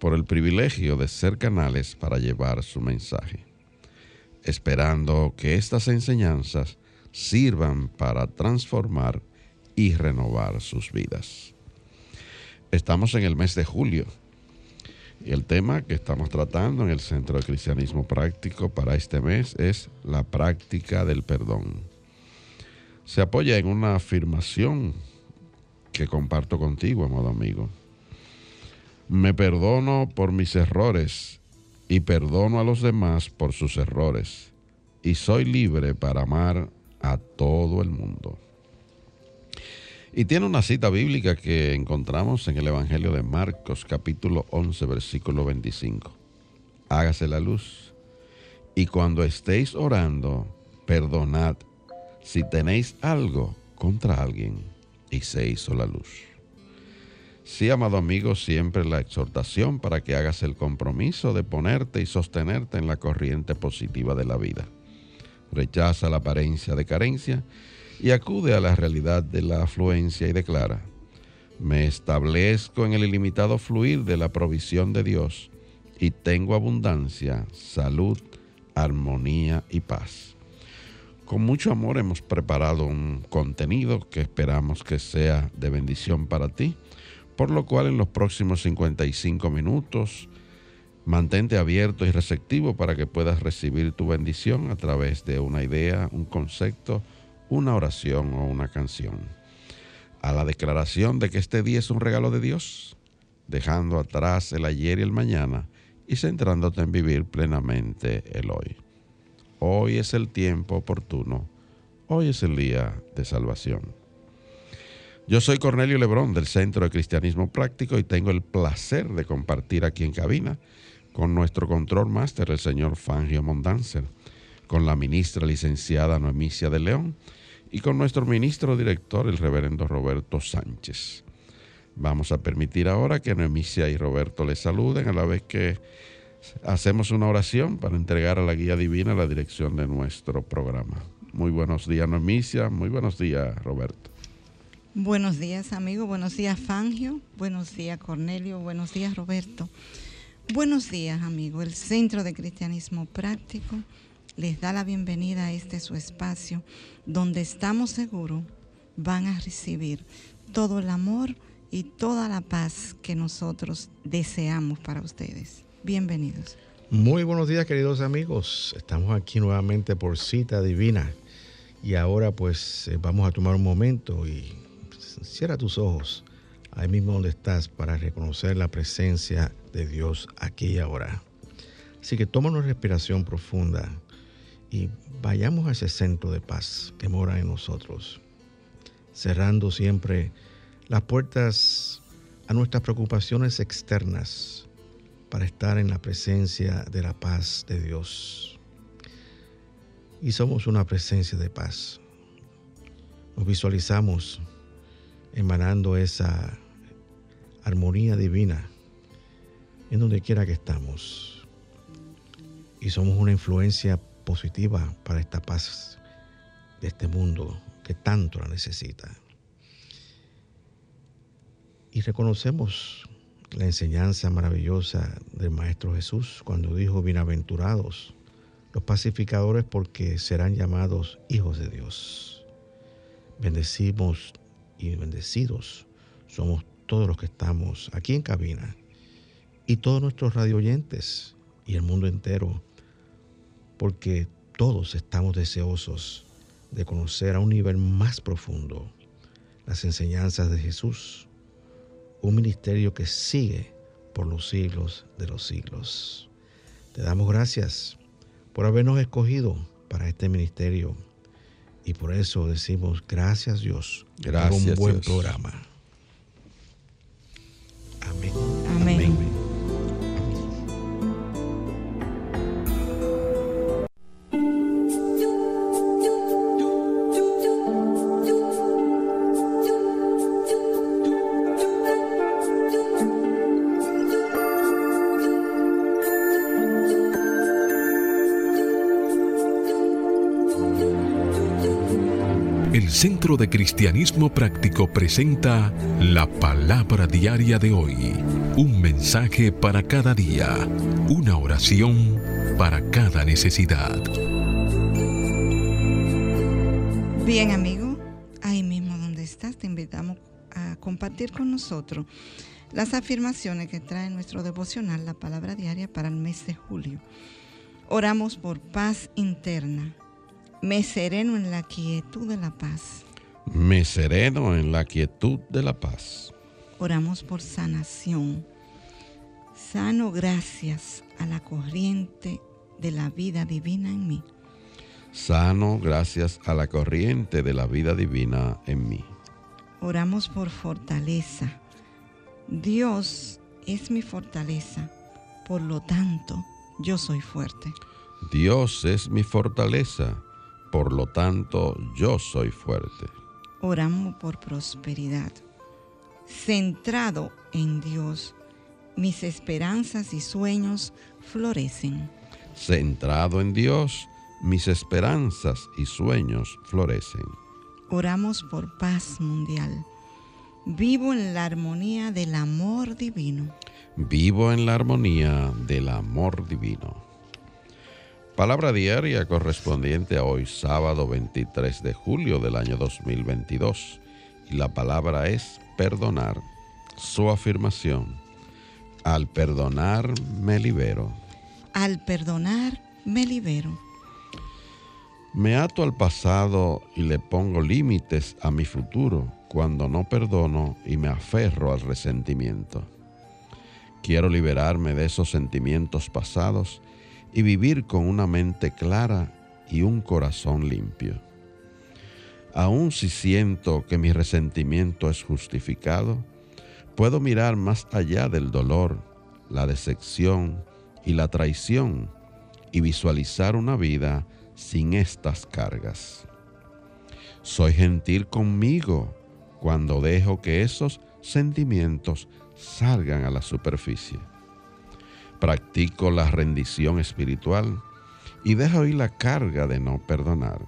por el privilegio de ser canales para llevar su mensaje, esperando que estas enseñanzas sirvan para transformar y renovar sus vidas. Estamos en el mes de julio y el tema que estamos tratando en el Centro de Cristianismo Práctico para este mes es la práctica del perdón. Se apoya en una afirmación que comparto contigo, amado amigo me perdono por mis errores y perdono a los demás por sus errores. Y soy libre para amar a todo el mundo. Y tiene una cita bíblica que encontramos en el Evangelio de Marcos capítulo 11 versículo 25. Hágase la luz. Y cuando estéis orando, perdonad si tenéis algo contra alguien. Y se hizo la luz. Sí, amado amigo, siempre la exhortación para que hagas el compromiso de ponerte y sostenerte en la corriente positiva de la vida. Rechaza la apariencia de carencia y acude a la realidad de la afluencia y declara, me establezco en el ilimitado fluir de la provisión de Dios y tengo abundancia, salud, armonía y paz. Con mucho amor hemos preparado un contenido que esperamos que sea de bendición para ti por lo cual en los próximos 55 minutos mantente abierto y receptivo para que puedas recibir tu bendición a través de una idea, un concepto, una oración o una canción. A la declaración de que este día es un regalo de Dios, dejando atrás el ayer y el mañana y centrándote en vivir plenamente el hoy. Hoy es el tiempo oportuno, hoy es el día de salvación. Yo soy Cornelio Lebrón del Centro de Cristianismo Práctico y tengo el placer de compartir aquí en cabina con nuestro control máster, el señor Fangio Mondanzer, con la ministra licenciada Noemicia de León y con nuestro ministro director, el reverendo Roberto Sánchez. Vamos a permitir ahora que Noemicia y Roberto les saluden a la vez que hacemos una oración para entregar a la guía divina la dirección de nuestro programa. Muy buenos días, Noemicia. Muy buenos días, Roberto. Buenos días, amigo. Buenos días, Fangio. Buenos días, Cornelio. Buenos días, Roberto. Buenos días, amigo. El Centro de Cristianismo Práctico les da la bienvenida a este su espacio, donde estamos seguros van a recibir todo el amor y toda la paz que nosotros deseamos para ustedes. Bienvenidos. Muy buenos días, queridos amigos. Estamos aquí nuevamente por cita divina. Y ahora pues eh, vamos a tomar un momento y cierra tus ojos ahí mismo donde estás para reconocer la presencia de Dios aquí y ahora. Así que toma una respiración profunda y vayamos a ese centro de paz que mora en nosotros, cerrando siempre las puertas a nuestras preocupaciones externas para estar en la presencia de la paz de Dios. Y somos una presencia de paz. Nos visualizamos emanando esa armonía divina en donde quiera que estamos. Y somos una influencia positiva para esta paz de este mundo que tanto la necesita. Y reconocemos la enseñanza maravillosa del Maestro Jesús cuando dijo, bienaventurados los pacificadores porque serán llamados hijos de Dios. Bendecimos y bendecidos somos todos los que estamos aquí en cabina y todos nuestros radio oyentes y el mundo entero, porque todos estamos deseosos de conocer a un nivel más profundo las enseñanzas de Jesús, un ministerio que sigue por los siglos de los siglos. Te damos gracias por habernos escogido para este ministerio y por eso decimos gracias Dios gracias, por un buen Dios. programa. Amén. De Cristianismo Práctico presenta la palabra diaria de hoy. Un mensaje para cada día. Una oración para cada necesidad. Bien, amigo, ahí mismo donde estás, te invitamos a compartir con nosotros las afirmaciones que trae nuestro devocional, la palabra diaria para el mes de julio. Oramos por paz interna. Me sereno en la quietud de la paz. Me sereno en la quietud de la paz. Oramos por sanación. Sano gracias a la corriente de la vida divina en mí. Sano gracias a la corriente de la vida divina en mí. Oramos por fortaleza. Dios es mi fortaleza, por lo tanto, yo soy fuerte. Dios es mi fortaleza, por lo tanto yo soy fuerte. Oramos por prosperidad. Centrado en Dios, mis esperanzas y sueños florecen. Centrado en Dios, mis esperanzas y sueños florecen. Oramos por paz mundial. Vivo en la armonía del amor divino. Vivo en la armonía del amor divino. Palabra diaria correspondiente a hoy, sábado 23 de julio del año 2022. Y la palabra es perdonar. Su afirmación. Al perdonar me libero. Al perdonar, me libero. Me ato al pasado y le pongo límites a mi futuro cuando no perdono y me aferro al resentimiento. Quiero liberarme de esos sentimientos pasados y vivir con una mente clara y un corazón limpio. Aun si siento que mi resentimiento es justificado, puedo mirar más allá del dolor, la decepción y la traición y visualizar una vida sin estas cargas. Soy gentil conmigo cuando dejo que esos sentimientos salgan a la superficie. Practico la rendición espiritual y dejo ir la carga de no perdonar.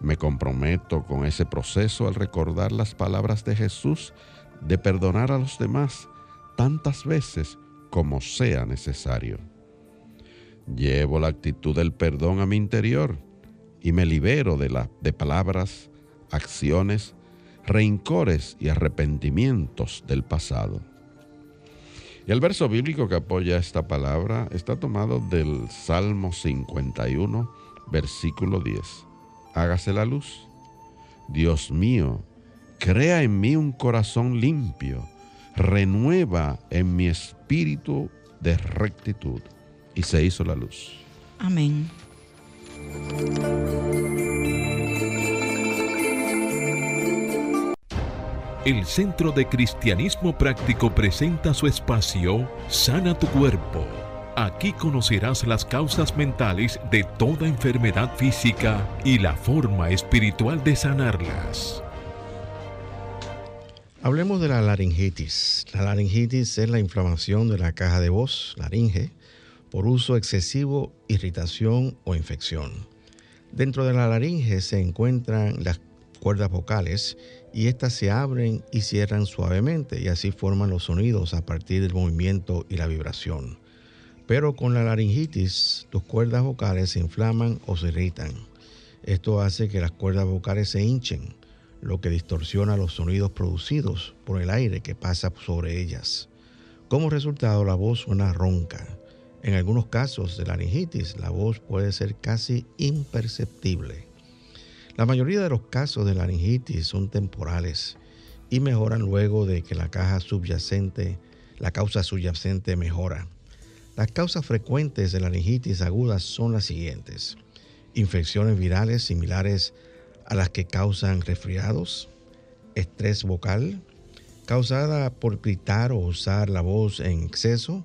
Me comprometo con ese proceso al recordar las palabras de Jesús de perdonar a los demás tantas veces como sea necesario. Llevo la actitud del perdón a mi interior y me libero de, de palabras, acciones, rencores y arrepentimientos del pasado. Y el verso bíblico que apoya esta palabra está tomado del Salmo 51, versículo 10. Hágase la luz. Dios mío, crea en mí un corazón limpio, renueva en mi espíritu de rectitud. Y se hizo la luz. Amén. El Centro de Cristianismo Práctico presenta su espacio Sana tu Cuerpo. Aquí conocerás las causas mentales de toda enfermedad física y la forma espiritual de sanarlas. Hablemos de la laringitis. La laringitis es la inflamación de la caja de voz, laringe, por uso excesivo, irritación o infección. Dentro de la laringe se encuentran las cuerdas vocales y éstas se abren y cierran suavemente y así forman los sonidos a partir del movimiento y la vibración. Pero con la laringitis, tus cuerdas vocales se inflaman o se irritan. Esto hace que las cuerdas vocales se hinchen, lo que distorsiona los sonidos producidos por el aire que pasa sobre ellas. Como resultado, la voz suena ronca. En algunos casos de laringitis, la voz puede ser casi imperceptible. La mayoría de los casos de laringitis son temporales y mejoran luego de que la caja subyacente, la causa subyacente mejora. Las causas frecuentes de laringitis aguda son las siguientes. Infecciones virales similares a las que causan resfriados, estrés vocal, causada por gritar o usar la voz en exceso,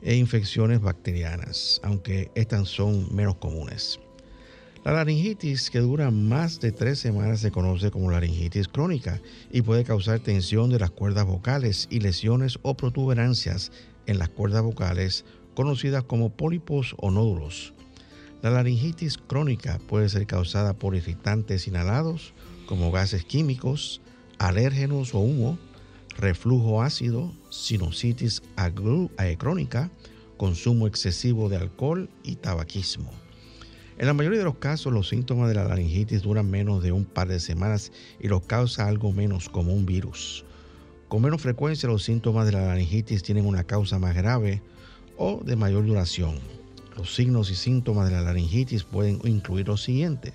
e infecciones bacterianas, aunque estas son menos comunes. La laringitis que dura más de tres semanas se conoce como laringitis crónica y puede causar tensión de las cuerdas vocales y lesiones o protuberancias en las cuerdas vocales conocidas como pólipos o nódulos. La laringitis crónica puede ser causada por irritantes inhalados como gases químicos, alérgenos o humo, reflujo ácido, sinusitis eh, crónica, consumo excesivo de alcohol y tabaquismo. En la mayoría de los casos, los síntomas de la laringitis duran menos de un par de semanas y los causa algo menos como un virus. Con menos frecuencia, los síntomas de la laringitis tienen una causa más grave o de mayor duración. Los signos y síntomas de la laringitis pueden incluir lo siguiente: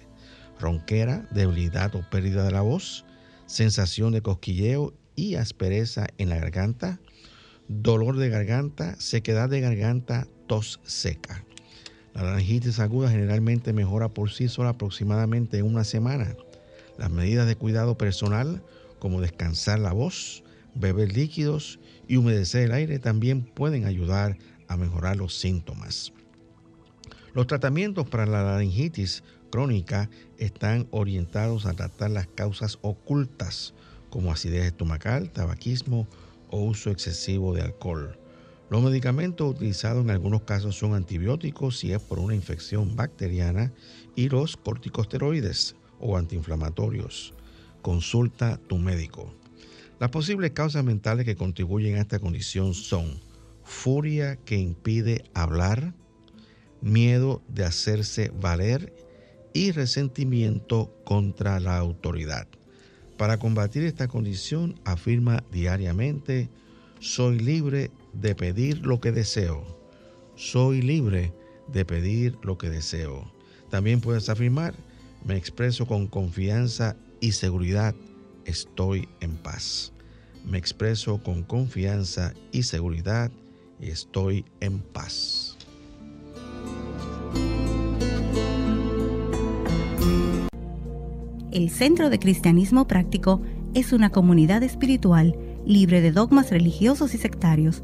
ronquera, debilidad o pérdida de la voz, sensación de cosquilleo y aspereza en la garganta, dolor de garganta, sequedad de garganta, tos seca. La laringitis aguda generalmente mejora por sí sola aproximadamente en una semana. Las medidas de cuidado personal, como descansar la voz, beber líquidos y humedecer el aire, también pueden ayudar a mejorar los síntomas. Los tratamientos para la laringitis crónica están orientados a tratar las causas ocultas como acidez estomacal, tabaquismo o uso excesivo de alcohol. Los medicamentos utilizados en algunos casos son antibióticos si es por una infección bacteriana y los corticosteroides o antiinflamatorios. Consulta tu médico. Las posibles causas mentales que contribuyen a esta condición son furia que impide hablar, miedo de hacerse valer y resentimiento contra la autoridad. Para combatir esta condición afirma diariamente, soy libre de pedir lo que deseo. Soy libre de pedir lo que deseo. También puedes afirmar, me expreso con confianza y seguridad, estoy en paz. Me expreso con confianza y seguridad estoy en paz. El Centro de Cristianismo Práctico es una comunidad espiritual libre de dogmas religiosos y sectarios,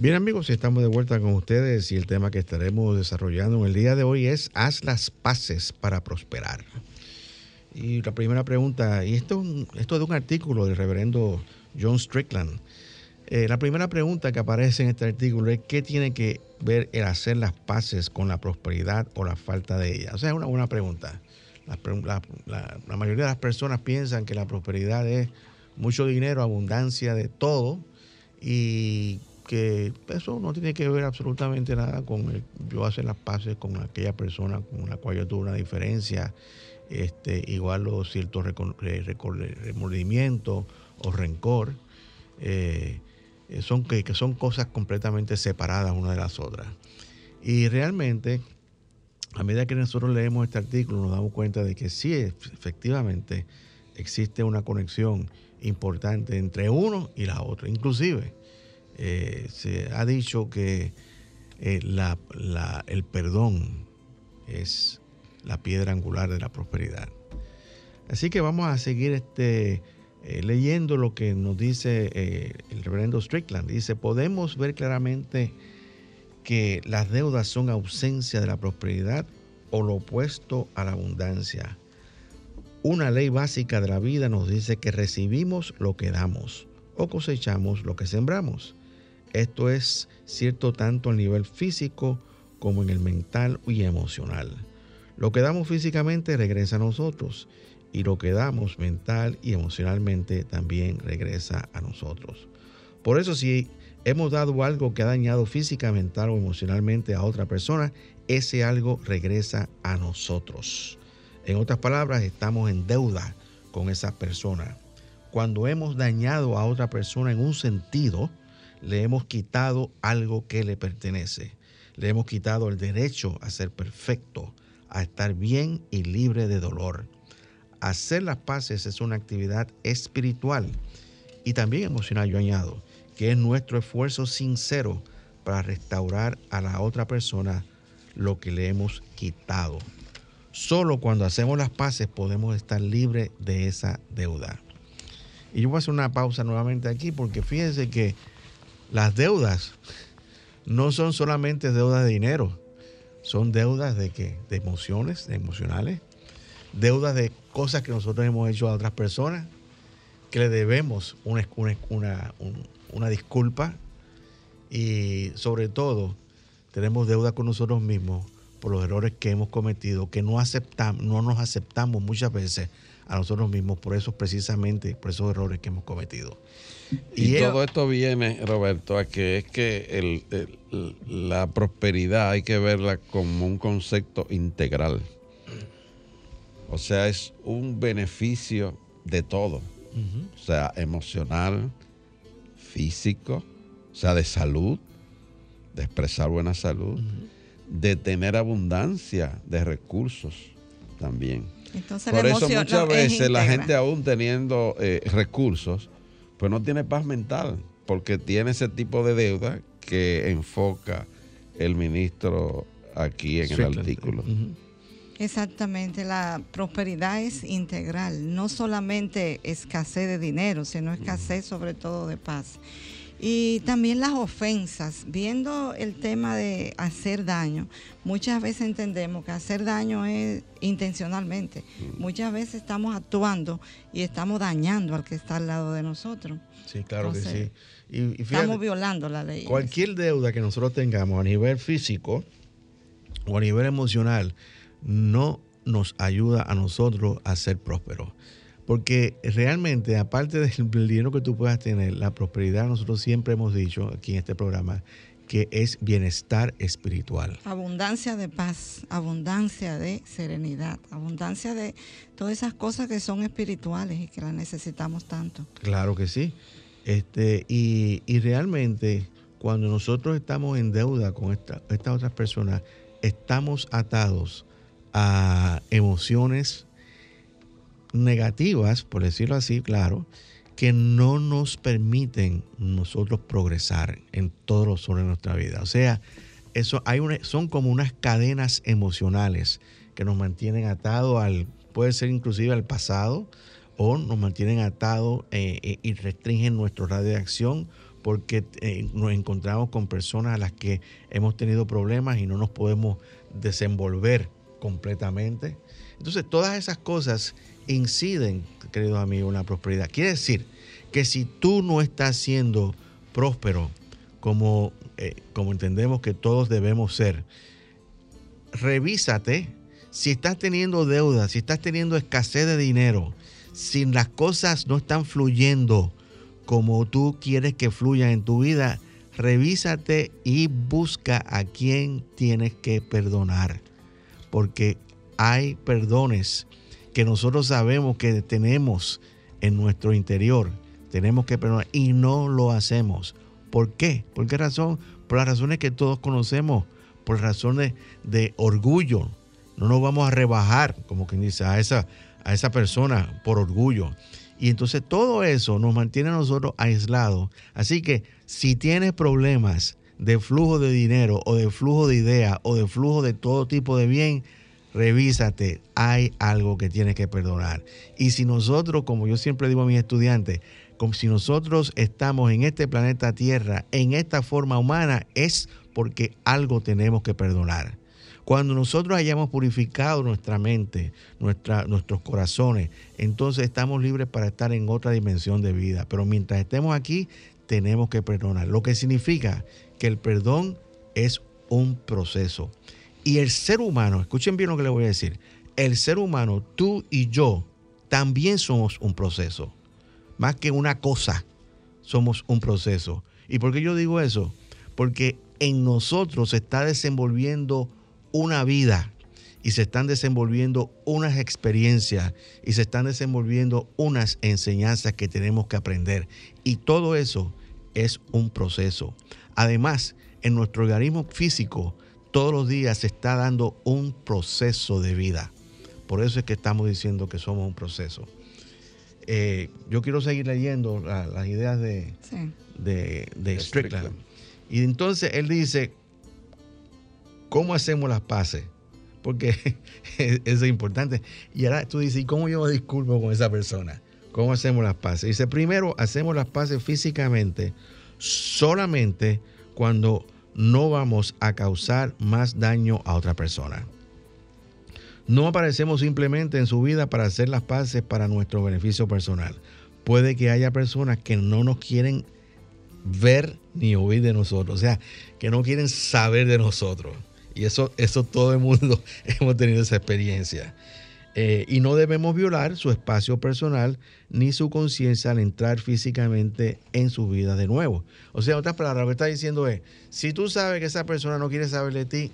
Bien amigos, estamos de vuelta con ustedes y el tema que estaremos desarrollando en el día de hoy es haz las paces para prosperar. Y la primera pregunta, y esto, esto es de un artículo del reverendo John Strickland, eh, la primera pregunta que aparece en este artículo es qué tiene que ver el hacer las paces con la prosperidad o la falta de ella. O sea, es una buena pregunta. La, mayoría de las personas piensan que la prosperidad es mucho dinero, abundancia de todo y que eso no tiene que ver absolutamente nada con yo hacer las paces con aquella persona con la cual yo tuve una diferencia, este, igual o cierto remordimiento o rencor. Eh, eh, son, que, son cosas completamente separadas una de las otras. Y realmente, a medida que nosotros leemos este artículo, nos damos cuenta de que sí, efectivamente, existe una conexión importante entre uno y la otra. Inclusive, eh, se ha dicho que eh, el perdón es la piedra angular de la prosperidad. Así que vamos a seguir este eh, leyendo lo que nos dice el reverendo Strickland, dice, podemos ver claramente que las deudas son ausencia de la prosperidad o lo opuesto a la abundancia. Una ley básica de la vida nos dice que recibimos lo que damos o cosechamos lo que sembramos. Esto es cierto tanto a nivel físico como en el mental y emocional. Lo que damos físicamente regresa a nosotros y lo que damos mental y emocionalmente también regresa a nosotros. Por eso si hemos dado algo que ha dañado física, mental o emocionalmente a otra persona, ese algo regresa a nosotros. En otras palabras, estamos en deuda con esa persona. Cuando hemos dañado a otra persona en un sentido, le hemos quitado algo que le pertenece. Le hemos quitado el derecho a ser perfecto, a estar bien y libre de dolor. Hacer las paces es una actividad espiritual y también emocional, yo añado, que es nuestro esfuerzo sincero para restaurar a la otra persona lo que le hemos quitado. Solo cuando hacemos las paces podemos estar libres de esa deuda. Y yo voy a hacer una pausa nuevamente aquí porque fíjense que las deudas no son solamente deudas de dinero, son deudas de qué? De emociones, de emocionales, deudas de cosas que nosotros hemos hecho a otras personas, que le debemos una, una, una disculpa y sobre todo tenemos deuda con nosotros mismos por los errores que hemos cometido, que no no nos aceptamos muchas veces a nosotros mismos por esos precisamente, por esos errores que hemos cometido. Y, todo esto viene, Roberto, a que es que la prosperidad hay que verla como un concepto integral. O sea, es un beneficio de todo. O sea, emocional, físico, o sea, de salud, de expresar buena salud, de tener abundancia de recursos también. Por eso muchas veces la gente aún teniendo eh, recursos, pues no tiene paz mental, porque tiene ese tipo de deuda que enfoca el ministro aquí en el artículo. Exactamente, la prosperidad es integral, no solamente escasez de dinero, sino escasez sobre todo de paz. Y también las ofensas, viendo el tema de hacer daño, muchas veces entendemos que hacer daño es intencionalmente. Mm. Muchas veces estamos actuando y estamos dañando al que está al lado de nosotros. Sí, claro que sí. Y, estamos violando la ley. Cualquier deuda que nosotros tengamos a nivel físico o a nivel emocional no nos ayuda a nosotros a ser prósperos. Porque realmente, aparte del dinero que tú puedas tener, la prosperidad, nosotros siempre hemos dicho aquí en este programa, que es bienestar espiritual. Abundancia de paz, abundancia de serenidad, abundancia de todas esas cosas que son espirituales y que las necesitamos tanto. Claro que sí. Este, y, realmente, cuando nosotros estamos en deuda con estas otras personas, estamos atados a emociones negativas, por decirlo así, claro, que no nos permiten nosotros progresar en todos los sobre de nuestra vida. O sea, eso hay son como unas cadenas emocionales que nos mantienen atados al, puede ser inclusive al pasado, o nos mantienen atados eh, eh, y restringen nuestro radio de acción porque eh, nos encontramos con personas a las que hemos tenido problemas y no nos podemos desenvolver completamente. Entonces, todas esas cosas inciden, queridos amigos, en la prosperidad. Quiere decir que si tú no estás siendo próspero como, eh, como entendemos que todos debemos ser, revísate si estás teniendo deuda, si estás teniendo escasez de dinero, si las cosas no están fluyendo como tú quieres que fluyan en tu vida, revísate y busca a quien tienes que perdonar. Porque hay perdones que nosotros sabemos que tenemos en nuestro interior, tenemos que perdonar y no lo hacemos. ¿Por qué? ¿Por qué razón? Por las razones que todos conocemos, por razones de orgullo. No nos vamos a rebajar, como quien dice, a esa, a esa persona por orgullo. Y entonces todo eso nos mantiene a nosotros aislados. Así que si tienes problemas de flujo de dinero o de flujo de ideas o de flujo de todo tipo de bien, revísate, hay algo que tienes que perdonar. Y si nosotros, como yo siempre digo a mis estudiantes, como si nosotros estamos en este planeta Tierra, en esta forma humana, es porque algo tenemos que perdonar. Cuando nosotros hayamos purificado nuestra mente, nuestra, nuestros corazones, entonces estamos libres para estar en otra dimensión de vida. Pero mientras estemos aquí, tenemos que perdonar. Lo que significa que el perdón es un proceso. Y el ser humano, escuchen bien lo que les voy a decir, el ser humano, tú y yo, también somos un proceso. Más que una cosa, somos un proceso. ¿Y por qué yo digo eso? Porque en nosotros se está desenvolviendo una vida y se están desenvolviendo unas experiencias y se están desenvolviendo unas enseñanzas que tenemos que aprender. Y todo eso es un proceso. Además, en nuestro organismo físico, todos los días se está dando un proceso de vida. Por eso es que estamos diciendo que somos un proceso. Eh, yo quiero seguir leyendo las ideas de, de, Strickland. Y entonces él dice, ¿cómo hacemos las paces? Porque eso es importante. Y ahora tú dices, ¿y cómo yo me disculpo con esa persona? ¿Cómo hacemos las paces? Dice, primero hacemos las paces físicamente solamente cuando no vamos a causar más daño a otra persona. No aparecemos simplemente en su vida para hacer las paces para nuestro beneficio personal. Puede que haya personas que no nos quieren ver ni oír de nosotros, o sea, que no quieren saber de nosotros. Y eso, eso todo el mundo hemos tenido esa experiencia. Eh, y no debemos violar su espacio personal ni su conciencia al entrar físicamente en su vida de nuevo. O sea, otras palabras, lo que está diciendo es, si tú sabes que esa persona no quiere saber de ti,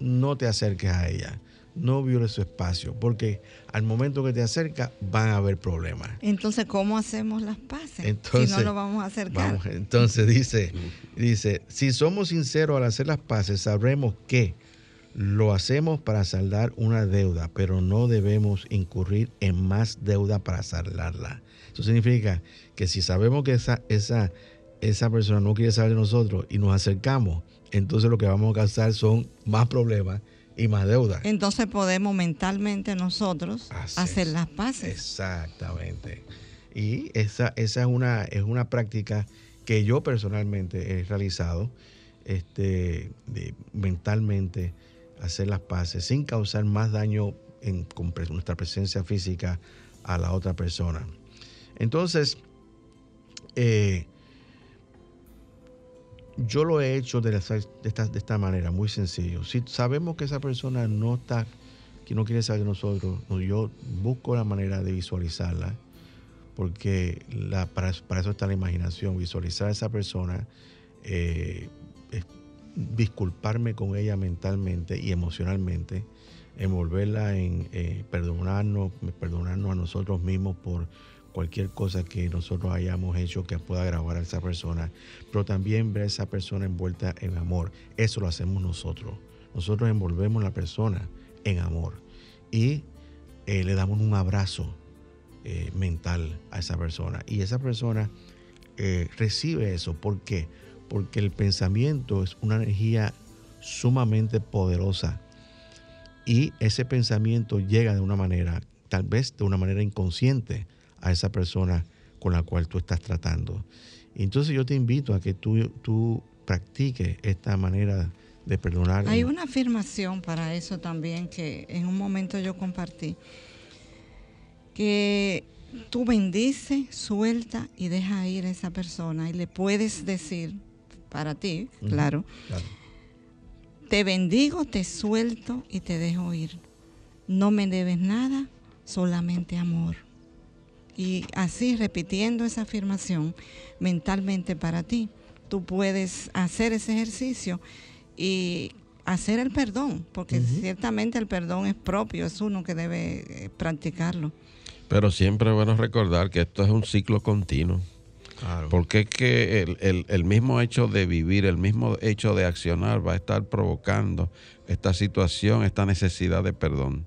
no te acerques a ella no viole su espacio, porque al momento que te acerca van a haber problemas. Entonces, ¿cómo hacemos las paces? si no lo vamos a acercar. entonces dice, dice, si somos sinceros al hacer las paces, sabremos que lo hacemos para saldar una deuda, pero no debemos incurrir en más deuda para saldarla. Eso significa que si sabemos que esa, esa, esa persona no quiere saber de nosotros y nos acercamos, entonces lo que vamos a causar son más problemas y más deuda. Entonces podemos mentalmente nosotros hacer las paces. Exactamente. Y esa, esa es, una, es una práctica que yo personalmente he realizado este, de, mentalmente hacer las paces sin causar más daño en, con nuestra presencia física a la otra persona. Entonces, eh, yo lo he hecho de, esta, de esta manera, muy sencillo. Si sabemos que esa persona no está, que no quiere saber de nosotros, yo busco la manera de visualizarla, porque la, para, eso está la imaginación, visualizar a esa persona, eh, disculparme con ella mentalmente y emocionalmente, envolverla en eh, perdonarnos, perdonarnos a nosotros mismos por cualquier cosa que nosotros hayamos hecho que pueda agravar a esa persona, pero también ver a esa persona envuelta en amor. Eso lo hacemos nosotros. Nosotros envolvemos a la persona en amor y eh, le damos un abrazo eh, mental a esa persona. Y esa persona recibe eso. ¿Por qué? Porque el pensamiento es una energía sumamente poderosa y ese pensamiento llega de una manera, tal vez de una manera inconsciente, a esa persona con la cual tú estás tratando. Entonces yo te invito a que tú, practiques esta manera de perdonar. Hay una afirmación para eso también que en un momento yo compartí, que tú bendice, suelta y deja ir a esa persona y le puedes decir para ti, claro, te bendigo, te suelto y te dejo ir. No me debes nada, solamente amor. Y así repitiendo esa afirmación mentalmente para ti, tú puedes hacer ese ejercicio y hacer el perdón, porque ciertamente el perdón es propio, es uno que debe eh, practicarlo. Pero siempre es bueno recordar que esto es un ciclo continuo. Porque es que el, el, mismo hecho de vivir, el mismo hecho de accionar va a estar provocando esta situación, esta necesidad de perdón.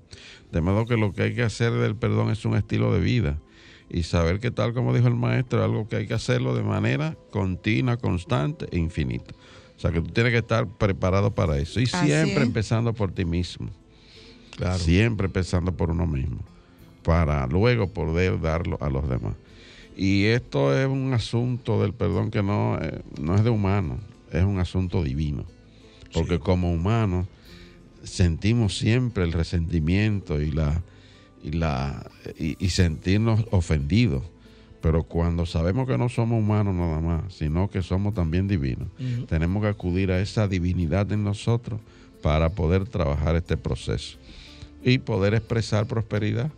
De modo que lo que hay que hacer del perdón es un estilo de vida y saber que tal como dijo el maestro, es algo que hay que hacerlo de manera continua, constante e infinita. O sea que tú tienes que estar preparado para eso. Y siempre empezando por ti mismo. Claro. Siempre empezando por uno mismo. Para luego poder darlo a los demás. Y esto es un asunto del perdón que no, eh, no es de humano, es un asunto divino. Porque como humano sentimos siempre el resentimiento y la y la y, sentirnos ofendidos. Pero cuando sabemos que no somos humanos nada más, sino que somos también divinos, tenemos que acudir a esa divinidad en nosotros para poder trabajar este proceso y poder expresar prosperidad.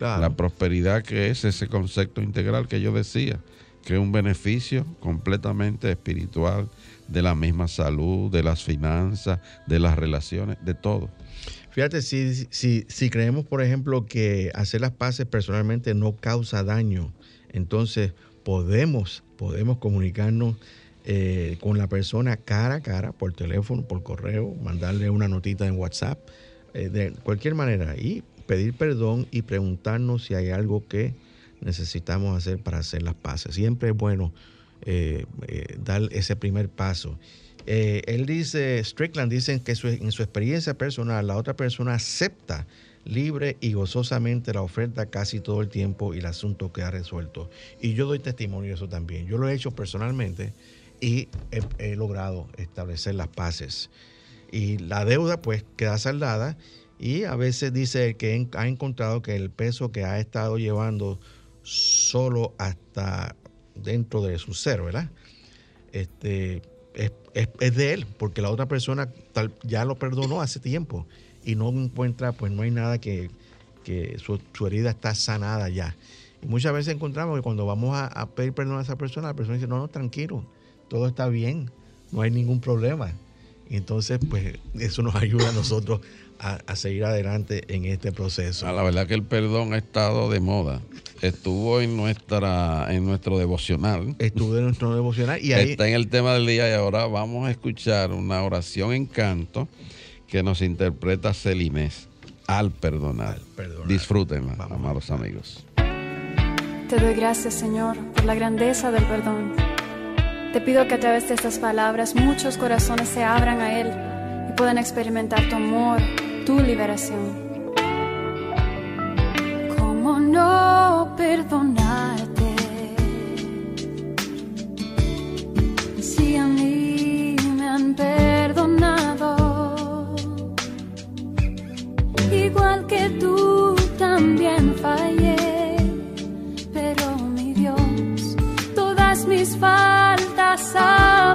La prosperidad que es ese concepto integral que yo decía, que es un beneficio completamente espiritual de la misma salud, de las finanzas, de las relaciones, de todo. Fíjate, si, si, si creemos, por ejemplo, que hacer las paces personalmente no causa daño, entonces podemos, podemos comunicarnos eh, con la persona cara a cara, por teléfono, por correo, mandarle una notita en WhatsApp, eh, de cualquier manera, y pedir perdón y preguntarnos si hay algo que necesitamos hacer para hacer las paces. Siempre es bueno eh, dar ese primer paso. él dice, Strickland dice que en su experiencia personal la otra persona acepta libre y gozosamente la oferta casi todo el tiempo y el asunto queda resuelto. Y yo doy testimonio de eso también. Yo lo he hecho personalmente y he, logrado establecer las paces. Y la deuda pues queda saldada y a veces dice que ha encontrado que el peso que ha estado llevando solo hasta dentro de su ser, ¿verdad? Este, es, de él, porque la otra persona tal, ya lo perdonó hace tiempo y no encuentra, pues no hay nada que, su, herida está sanada ya. Y muchas veces encontramos que cuando vamos a, a, pedir perdón a esa persona, la persona dice, no, no, tranquilo, todo está bien, no hay ningún problema. Y entonces, pues eso nos ayuda a nosotros a, seguir adelante en este proceso. Ah, la verdad que el perdón ha estado de moda. Estuvo en nuestra en nuestro devocional. Estuvo en nuestro devocional y ahí está en el tema del día y ahora vamos a escuchar una oración en canto que nos interpreta Celinés al perdonar. Disfrútenla, amados amigos. Te doy gracias, Señor, por la grandeza del perdón te pido que a través de estas palabras muchos corazones se abran a Él y puedan experimentar tu amor, tu liberación. ¿Cómo no perdonarte? Si a mí me han perdonado, igual que tú también fallé, pero mi Dios, todas mis fallas ha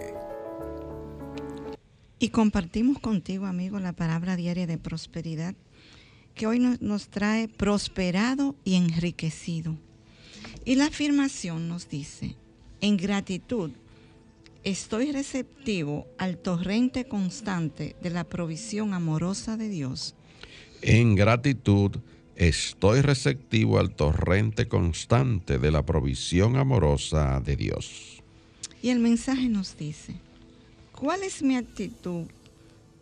Y compartimos contigo, amigo, la palabra diaria de prosperidad que hoy nos, trae prosperado y enriquecido. Y la afirmación nos dice, en gratitud, estoy receptivo al torrente constante de la provisión amorosa de Dios. En gratitud, estoy receptivo al torrente constante de la provisión amorosa de Dios. Y el mensaje nos dice, ¿Cuál es mi actitud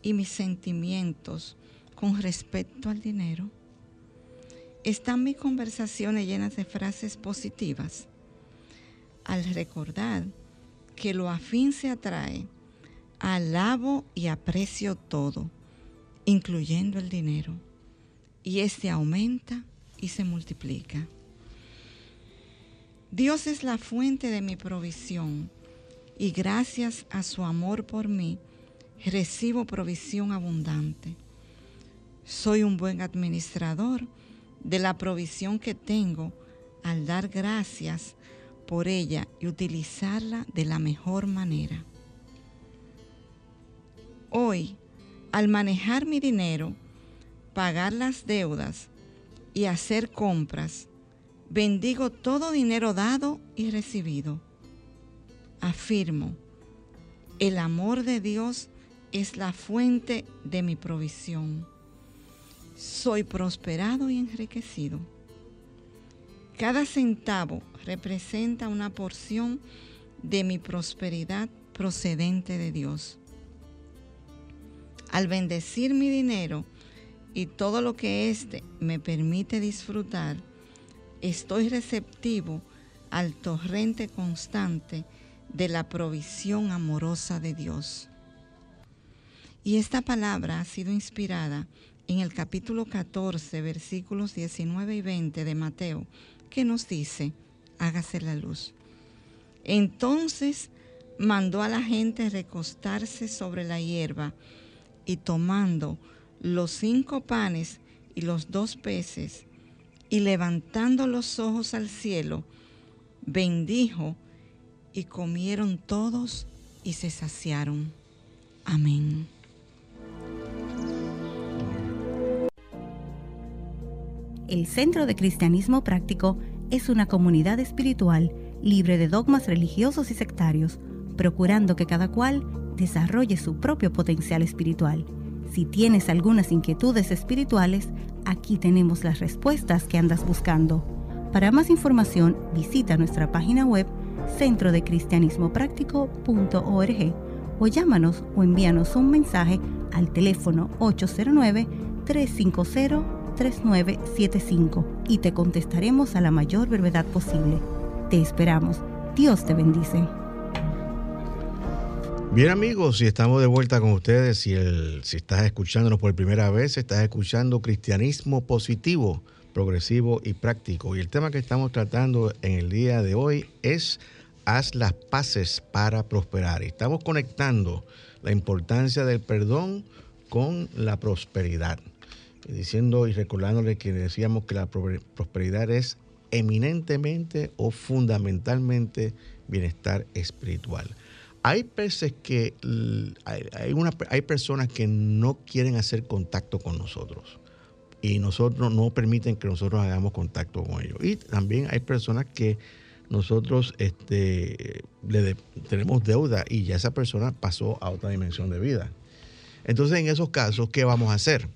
y mis sentimientos con respecto al dinero? ¿Están mis conversaciones llenas de frases positivas? Al recordar que lo afín se atrae, alabo y aprecio todo, incluyendo el dinero, y este aumenta y se multiplica. Dios es la fuente de mi provisión y gracias a su amor por mí, recibo provisión abundante. Soy un buen administrador de la provisión que tengo al dar gracias por ella y utilizarla de la mejor manera. Hoy, al manejar mi dinero, pagar las deudas y hacer compras, bendigo todo dinero dado y recibido afirmo, el amor de Dios es la fuente de mi provisión. Soy prosperado y enriquecido. Cada centavo representa una porción de mi prosperidad procedente de Dios. Al bendecir mi dinero y todo lo que éste me permite disfrutar, estoy receptivo al torrente constante de la provisión amorosa de Dios. Y esta palabra ha sido inspirada en el capítulo 14, versículos 19 y 20 de Mateo, que nos dice, hágase la luz. Entonces mandó a la gente recostarse sobre la hierba y tomando los cinco panes y los dos peces y levantando los ojos al cielo, bendijo y comieron todos y se saciaron. Amén. El Centro de Cristianismo Práctico es una comunidad espiritual libre de dogmas religiosos y sectarios, procurando que cada cual desarrolle su propio potencial espiritual. Si tienes algunas inquietudes espirituales, aquí tenemos las respuestas que andas buscando. Para más información, visita nuestra página web centro de cristianismo práctico.org o llámanos o envíanos un mensaje al teléfono 809-350-3975 y te contestaremos a la mayor brevedad posible. Te esperamos. Dios te bendice. Bien amigos, si estamos de vuelta con ustedes, si, si estás escuchándonos por primera vez, estás escuchando Cristianismo Positivo, Progresivo y Práctico. Y el tema que estamos tratando en el día de hoy es haz las paces para prosperar. Estamos conectando la importancia del perdón con la prosperidad. Diciendo y recordándole que decíamos que la prosperidad es eminentemente o fundamentalmente bienestar espiritual. Hay veces que hay, una, hay personas que no quieren hacer contacto con nosotros y nosotros no permiten que nosotros hagamos contacto con ellos. Y también hay personas que nosotros este, tenemos deuda y ya esa persona pasó a otra dimensión de vida. Entonces, en esos casos, ¿qué vamos a hacer?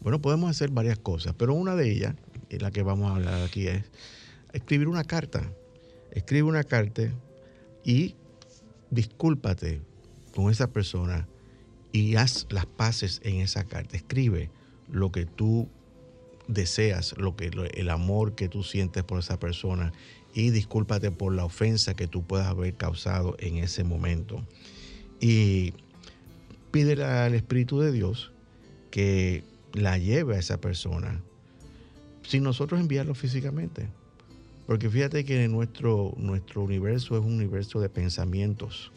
Bueno, podemos hacer varias cosas, pero una de ellas, y la que vamos a hablar aquí, es escribir una carta. Escribe una carta y discúlpate con esa persona y haz las paces en esa carta. Escribe lo que tú deseas, lo que el amor que tú sientes por esa persona y discúlpate por la ofensa que tú puedas haber causado en ese momento. Y pídele al Espíritu de Dios que la lleve a esa persona sin nosotros enviarlo físicamente. Porque fíjate que nuestro, nuestro universo es un universo de pensamientos.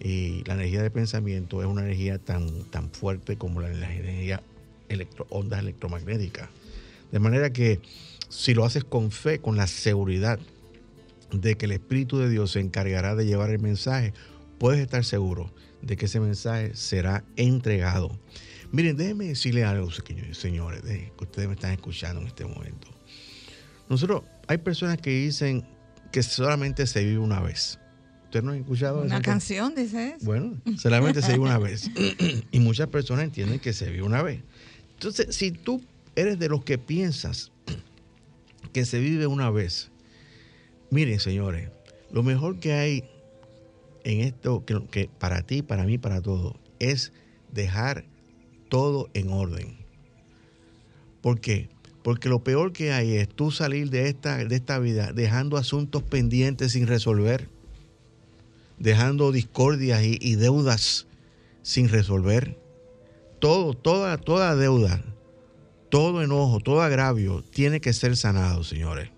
Y la energía de pensamiento es una energía tan, tan fuerte como la, energía electro, ondas electromagnéticas. De manera que si lo haces con fe, con la seguridad de que el Espíritu de Dios se encargará de llevar el mensaje, puedes estar seguro de que ese mensaje será entregado. Miren, déjenme decirle algo, señores, que ustedes me están escuchando en este momento. Nosotros, hay personas que dicen que solamente se vive una vez. ¿Ustedes no han escuchado Una canción dice eso. Bueno, solamente se vive una vez. y muchas personas entienden que se vive una vez. Entonces, si tú eres de los que piensas que se vive una vez, miren, señores, lo mejor que hay en esto, que, para ti, para mí, para todos, es dejar todo en orden. ¿Por qué? Porque lo peor que hay es tú salir de esta, de esta vida dejando asuntos pendientes sin resolver, dejando discordias y, deudas sin resolver. Todo, toda, toda deuda, todo enojo, todo agravio tiene que ser sanado, señores.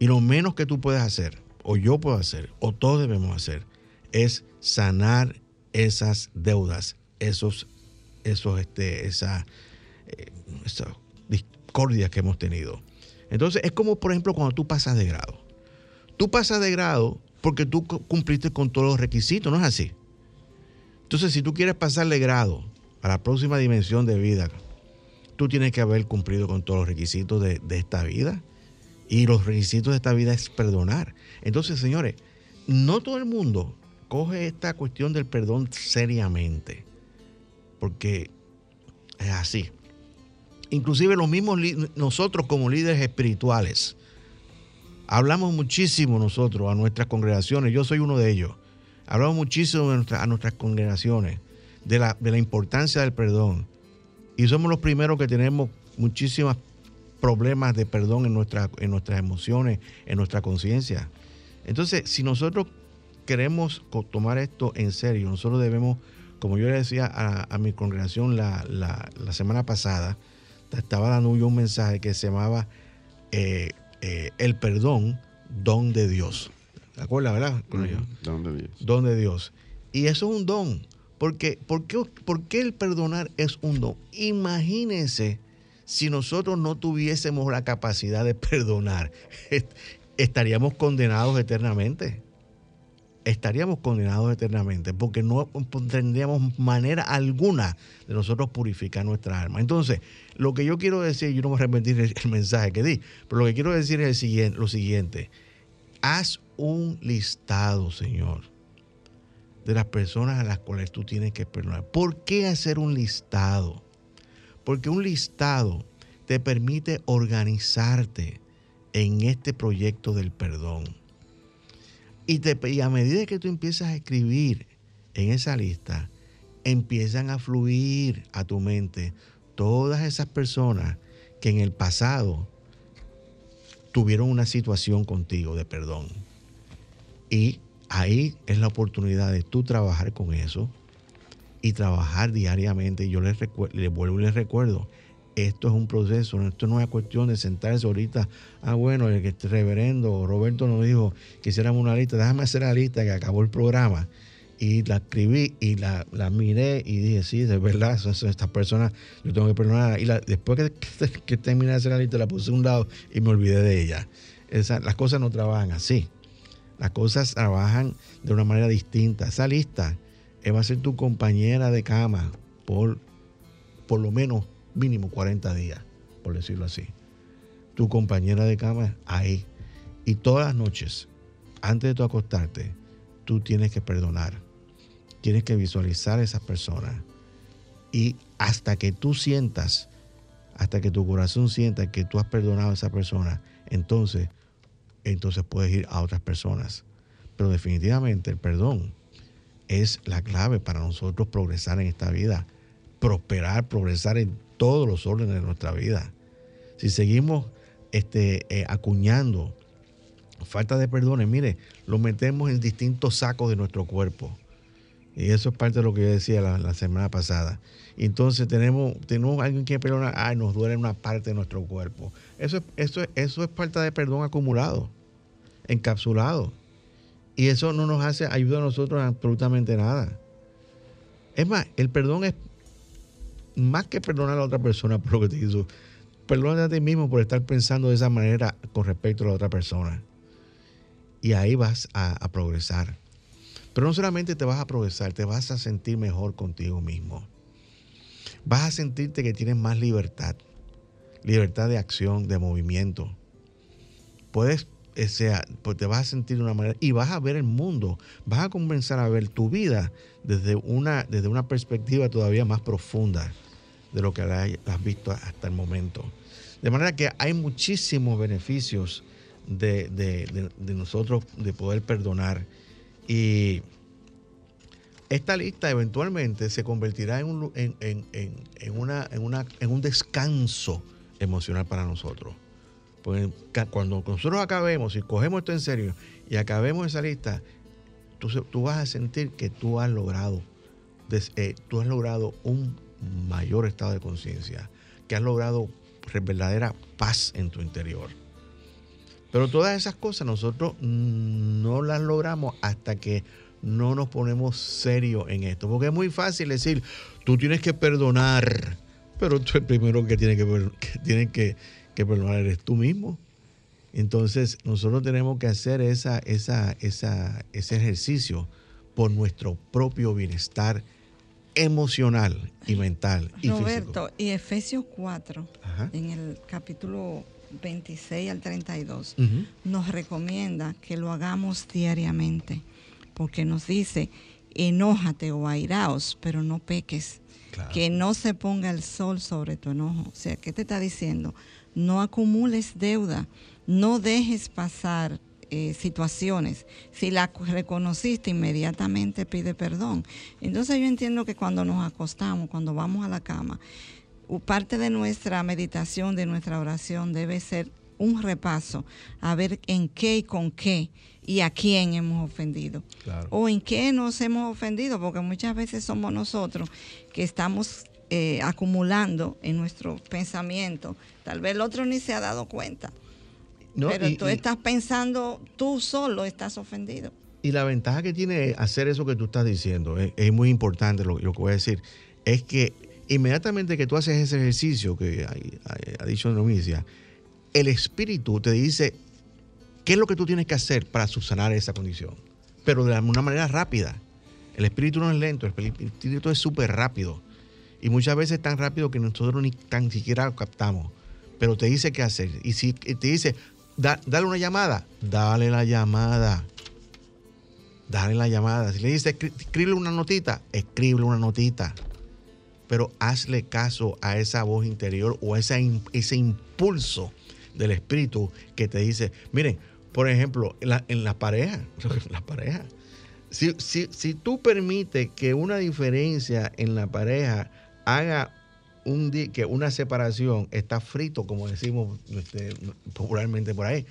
Y lo menos que tú puedes hacer, o yo puedo hacer, o todos debemos hacer, es sanar esas deudas, esos, esos, este, esa, eh, esas discordias que hemos tenido. Entonces, es como, por ejemplo, cuando tú pasas de grado. Tú pasas de grado porque tú cumpliste con todos los requisitos, ¿no es así? Entonces, si tú quieres pasar de grado a la próxima dimensión de vida, tú tienes que haber cumplido con todos los requisitos de, de esta vida. Y los requisitos de esta vida es perdonar. Entonces, señores, no todo el mundo coge esta cuestión del perdón seriamente. Porque es así. Inclusive los mismos nosotros como líderes espirituales hablamos muchísimo nosotros a nuestras congregaciones. Yo soy uno de ellos. Hablamos muchísimo a nuestras congregaciones de la, de la importancia del perdón. Y somos los primeros que tenemos muchísimos problemas de perdón en, nuestra, en nuestras emociones, en nuestra conciencia. Entonces, si nosotros queremos tomar esto en serio, nosotros debemos, como yo le decía a, mi congregación la, semana pasada, estaba dando yo un mensaje que se llamaba eh, eh, El perdón, don de Dios. ¿De acuerdo, verdad? don de Dios. Don de Dios. Y eso es un don. Porque, ¿por, qué, ¿Por qué el perdonar es un don? Imagínense si nosotros no tuviésemos la capacidad de perdonar, estaríamos condenados eternamente. Estaríamos condenados eternamente porque no tendríamos manera alguna de nosotros purificar nuestra alma. Entonces, lo que yo quiero decir, yo no voy a repetir el, mensaje que di, pero lo que quiero decir es el siguiente, lo siguiente. Haz un listado, Señor, de las personas a las cuales tú tienes que perdonar. ¿Por qué hacer un listado? Porque un listado te permite organizarte en este proyecto del perdón. Y, te, a medida que tú empiezas a escribir en esa lista, empiezan a fluir a tu mente todas esas personas que en el pasado tuvieron una situación contigo de perdón. Y ahí es la oportunidad de tú trabajar con eso, y trabajar diariamente. Yo les, les vuelvo y les recuerdo, esto es un proceso, esto no es cuestión de sentarse ahorita, ah bueno, el reverendo Roberto nos dijo que hiciéramos una lista, déjame hacer la lista que acabó el programa. Y la escribí y la, miré y dije, sí, de verdad, son, estas personas, yo tengo que perdonar. Y después que, que, terminé de hacer la lista, la puse a un lado y me olvidé de ella. las cosas no trabajan así. Las cosas trabajan de una manera distinta. Esa lista va a ser tu compañera de cama por por lo menos mínimo 40 días, por decirlo así. Tu compañera de cama ahí. Y todas las noches, antes de tu acostarte, tú tienes que perdonar. Tienes que visualizar a esas personas. Y hasta que tú sientas, hasta que tu corazón sienta que tú has perdonado a esa persona, entonces, entonces puedes ir a otras personas. Pero definitivamente el perdón es la clave para nosotros progresar en esta vida, prosperar, progresar en todos los órdenes de nuestra vida. Si seguimos este, eh, acuñando falta de perdones, mire, lo metemos en distintos sacos de nuestro cuerpo. Y eso es parte de lo que yo decía la, semana pasada. Entonces tenemos, tenemos alguien que perdona, ay, nos duele una parte de nuestro cuerpo. Eso, eso, eso es parte de perdón acumulado, encapsulado. Y eso no nos hace ayuda a nosotros absolutamente nada. Es más, el perdón es más que perdonar a la otra persona por lo que te hizo. Perdona a ti mismo por estar pensando de esa manera con respecto a la otra persona. Y ahí vas a progresar. Pero no solamente te vas a progresar, te vas a sentir mejor contigo mismo. Vas a sentirte que tienes más libertad, libertad de acción, de movimiento. Puedes, o sea, pues te vas a sentir de una manera y vas a ver el mundo, vas a comenzar a ver tu vida desde una, desde una perspectiva todavía más profunda de lo que has visto hasta el momento. De manera que hay muchísimos beneficios de, de nosotros de poder perdonar y esta lista eventualmente se convertirá en un, en, una, en, un descanso emocional para nosotros. Pues cuando nosotros acabemos y cogemos esto en serio y acabemos esa lista, tú, tú vas a sentir que tú has logrado, eh, tú has logrado un mayor estado de conciencia, que has logrado verdadera paz en tu interior. Pero todas esas cosas nosotros no las logramos hasta que no nos ponemos serios en esto. Porque es muy fácil decir, tú tienes que perdonar, pero tú el primero que tiene que, que, que, perdonar eres tú mismo. Entonces nosotros tenemos que hacer esa, esa, esa, ese ejercicio por nuestro propio bienestar emocional y mental. Y Roberto, y Efesios 4, en el capítulo 26 al 32, nos recomienda que lo hagamos diariamente, porque nos dice, enójate o airaos, pero no peques. Que no se ponga el sol sobre tu enojo. O sea, ¿qué te está diciendo? No acumules deuda, no dejes pasar eh, situaciones. Si la reconociste, inmediatamente pide perdón. Entonces yo entiendo que cuando nos acostamos, cuando vamos a la cama, parte de nuestra meditación, de nuestra oración debe ser un repaso a ver en qué y con qué y a quién hemos ofendido. O en qué nos hemos ofendido, porque muchas veces somos nosotros que estamos eh, acumulando en nuestro pensamiento. Tal vez el otro ni se ha dado cuenta. pero tú estás pensando, tú solo estás ofendido. Y la ventaja que tiene hacer eso que tú estás diciendo, es, muy importante lo, lo que voy a decir, es que inmediatamente que tú haces ese ejercicio que ha, dicho Nomicia, el espíritu te dice qué es lo que tú tienes que hacer para subsanar esa condición, pero de una manera rápida. El espíritu no es lento, el espíritu es súper rápido. Y muchas veces es tan rápido que nosotros ni tan siquiera lo captamos. Pero te dice qué hacer. Y si te dice, dale una llamada, dale la llamada. Dale la llamada. Si le dice, escribe una notita, escribe una notita pero hazle caso a esa voz interior o a ese, ese impulso del espíritu que te dice, miren, por ejemplo, en la, en la pareja, la pareja, si, si, tú permites que una diferencia en la pareja haga un que una separación está frito, como decimos este, popularmente por ahí.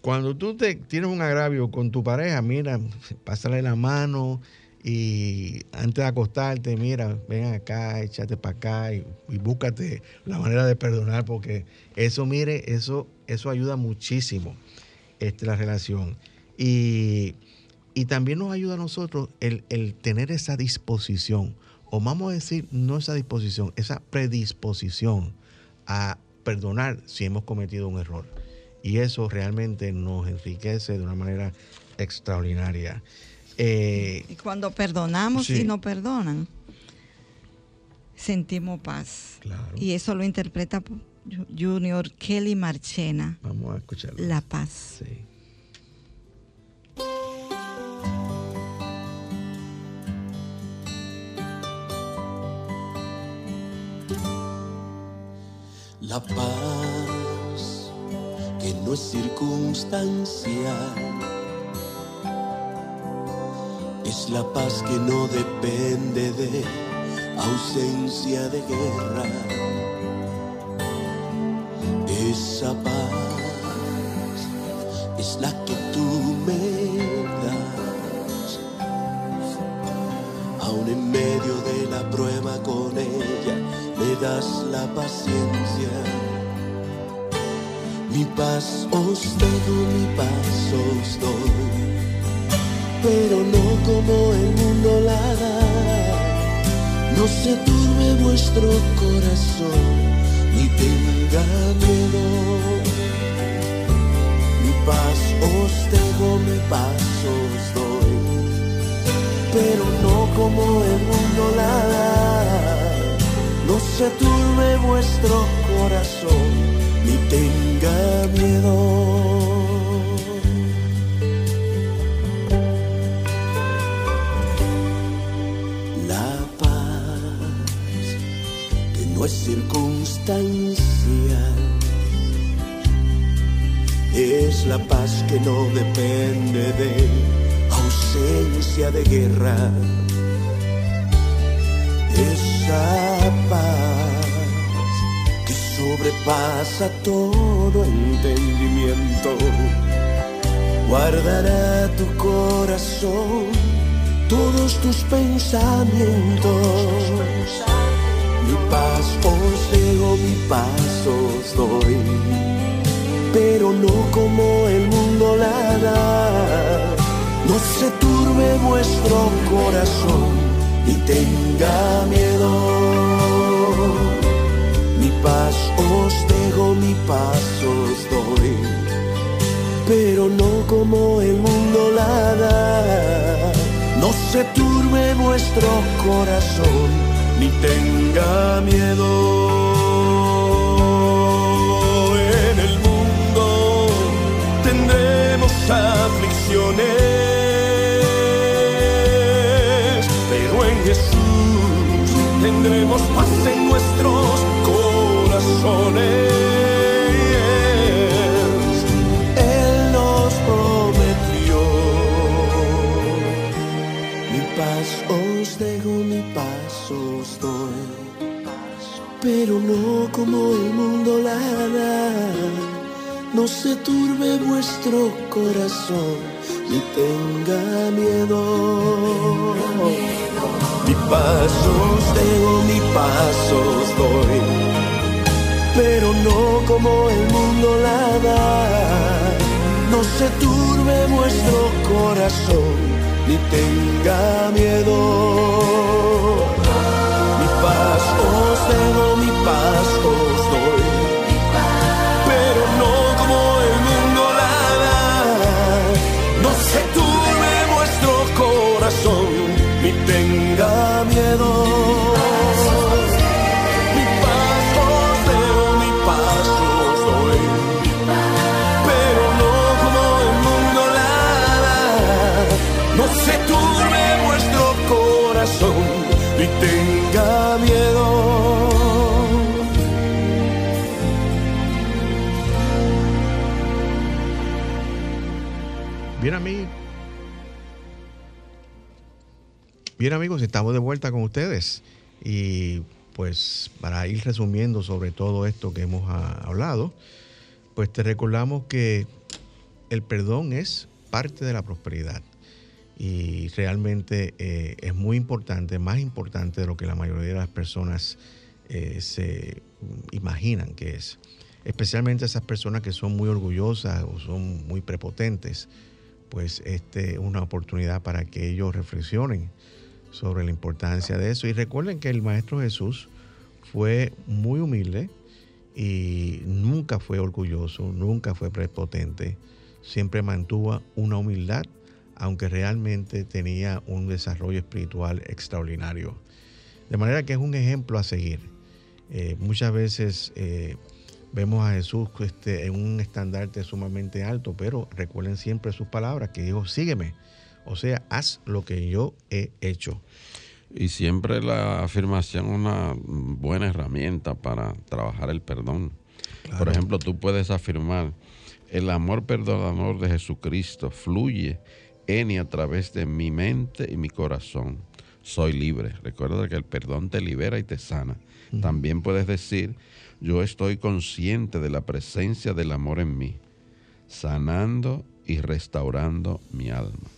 Cuando, tú te, tienes un agravio con tu pareja, mira, pásale la mano, y antes de acostarte, mira, ven acá, échate para acá y, búscate la manera de perdonar, porque eso, mire, eso, eso ayuda muchísimo este, la relación. Y, también nos ayuda a nosotros el, el, tener esa disposición, o vamos a decir, no esa disposición, esa predisposición a perdonar si hemos cometido un error. Y eso realmente nos enriquece de una manera extraordinaria. Eh, y cuando perdonamos y no perdonan, sentimos paz. Y eso lo interpreta Junior Kelly Marchena. Vamos a escucharlo. La paz. La paz que no es circunstancial es la paz que no depende de ausencia de guerra. Esa paz es la que tú me das. aún en medio de la prueba con ella me das la paciencia. Mi paz os dejo, mi paz os doy, pero no como el mundo la da. No se turbe vuestro corazón, ni tenga miedo. Mi paz os dejo, mi paz os doy, pero no como el mundo la da. No se turbe vuestro corazón, ni tenga miedo. Sobrepasa todo entendimiento guardará tu corazón, todos tus pensamientos. Mi paz os dejo, mi paz os doy, pero no como el mundo la da. No se turbe vuestro corazón, ni tenga miedo. Dejo, mi paz os doy, pero no como el mundo la da. No se turbe vuestro corazón, ni tenga miedo. En el mundo tendremos aflicciones, pero en Jesús tendremos pero no como el mundo la da. No se turbe vuestro corazón, ni tenga miedo. Mi paz os dejo, mi paz os doy, pero no como el mundo la da. No se turbe vuestro corazón, ni tenga miedo. Mi paz os mi Bien, amigos, estamos de vuelta con ustedes. Y pues para ir resumiendo sobre todo esto que hemos ah, hablado, pues te recordamos que el perdón es parte de la prosperidad. Y realmente eh, es muy importante, más importante de lo que la mayoría de las personas eh, se imaginan que es. Especialmente esas personas que son muy orgullosas o son muy prepotentes pues este es una oportunidad para que ellos reflexionen sobre la importancia de eso. Y recuerden que el Maestro Jesús fue muy humilde y nunca fue orgulloso, nunca fue prepotente, siempre mantuvo una humildad, aunque realmente tenía un desarrollo espiritual extraordinario. De manera que es un ejemplo a seguir. Eh, muchas veces eh, vemos a Jesús este, en un estandarte sumamente alto, pero recuerden siempre sus palabras, que dijo, sígueme, o sea, haz lo que yo he hecho. Y siempre la afirmación es una buena herramienta para trabajar el perdón. Por ejemplo, tú puedes afirmar, el amor perdonador de Jesucristo fluye en y a través de mi mente y mi corazón. Soy libre. Recuerda que el perdón te libera y te sana. También puedes decir, yo estoy consciente de la presencia del amor en mí, sanando y restaurando mi alma.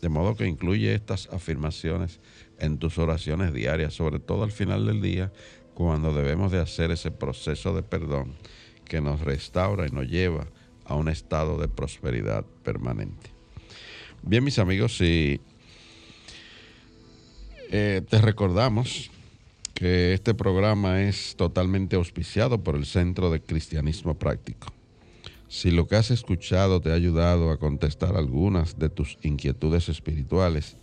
De modo que incluye estas afirmaciones en tus oraciones diarias, sobre todo al final del día, cuando debemos de hacer ese proceso de perdón que nos restaura y nos lleva a un estado de prosperidad permanente. Bien, mis amigos, si eh, te recordamos que este programa es totalmente auspiciado por el Centro de Cristianismo Práctico. Si lo que has escuchado te ha ayudado a contestar algunas de tus inquietudes espirituales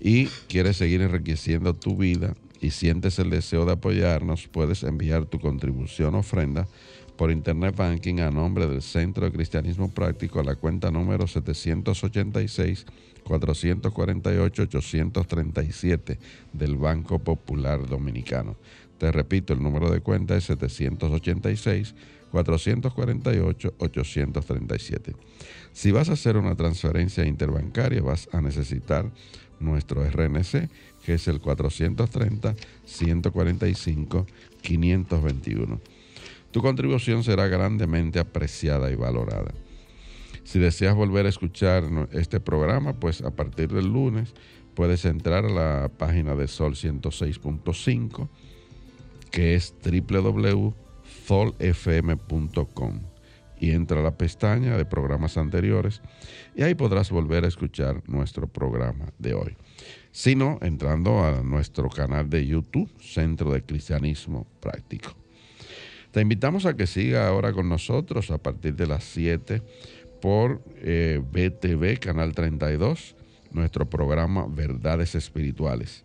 y quieres seguir enriqueciendo tu vida y sientes el deseo de apoyarnos, puedes enviar tu contribución ofrenda por Internet Banking a nombre del Centro de Cristianismo Práctico a la cuenta número 786 448 837 del Banco Popular Dominicano. Te repito, el número de cuenta es 786 448 837. Si vas a hacer una transferencia interbancaria, vas a necesitar nuestro RNC, que es el 430 145 521 tu contribución será grandemente apreciada y valorada. Si deseas volver a escuchar este programa, pues a partir del lunes puedes entrar a la página de Sol 106.5, que es www.solfm.com y entra a la pestaña de programas anteriores y ahí podrás volver a escuchar nuestro programa de hoy. Si no, entrando a nuestro canal de YouTube, Centro de Cristianismo Práctico. Te invitamos a que siga ahora con nosotros a partir de las 7 por BTV eh, Canal 32, nuestro programa Verdades Espirituales.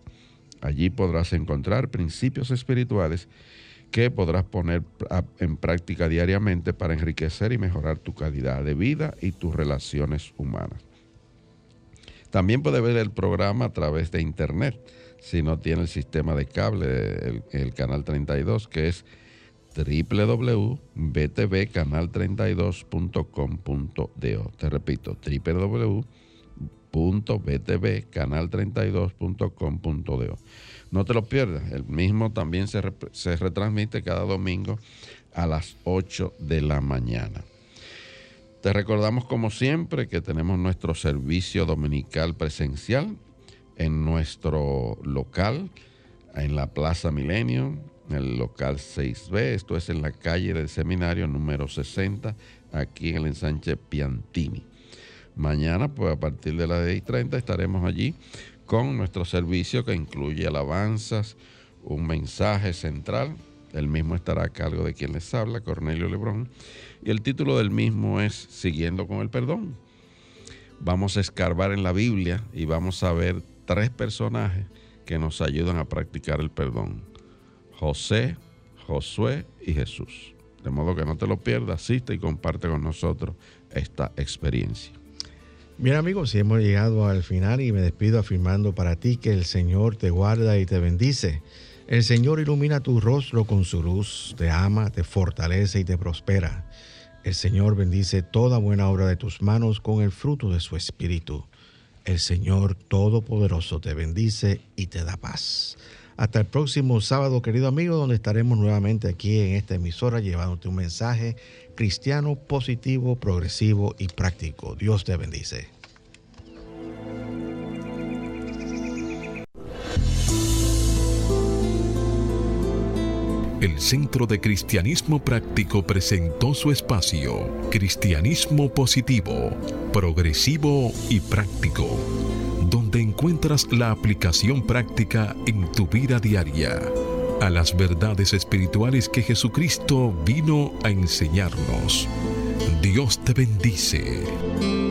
Allí podrás encontrar principios espirituales que podrás poner en práctica diariamente para enriquecer y mejorar tu calidad de vida y tus relaciones humanas. También puedes ver el programa a través de internet, si no tiene el sistema de cable, el canal 32, que es www.btvcanal32.com.do. Te repito, www.btvcanal32.com.do. No te lo pierdas, el mismo también se, se retransmite cada domingo a las 8 de la mañana. Te recordamos como siempre que tenemos nuestro servicio dominical presencial en nuestro local, en la Plaza Milenio, en el local 6B, esto es en la calle del seminario número 60, aquí en el ensanche Piantini. Mañana, pues a partir de las 10.30 estaremos allí con nuestro servicio que incluye alabanzas, un mensaje central. El mismo estará a cargo de quien les habla, Cornelio Lebrón. Y el título del mismo es Siguiendo con el perdón. Vamos a escarbar en la Biblia y vamos a ver tres personajes que nos ayudan a practicar el perdón. José, Josué y Jesús. De modo que no te lo pierdas, asiste y comparte con nosotros esta experiencia. Bien amigos, si hemos llegado al final y me despido afirmando para ti que el Señor te guarda y te bendice. El Señor ilumina tu rostro con su luz, te ama, te fortalece y te prospera. El Señor bendice toda buena obra de tus manos con el fruto de su espíritu. El Señor Todopoderoso te bendice y te da paz. Hasta el próximo sábado, querido amigo, donde estaremos nuevamente aquí en esta emisora llevándote un mensaje cristiano, positivo, progresivo y práctico. Dios te bendice. El Centro de Cristianismo Práctico presentó su espacio, Cristianismo Positivo, Progresivo y Práctico donde encuentras la aplicación práctica en tu vida diaria a las verdades espirituales que Jesucristo vino a enseñarnos. Dios te bendice.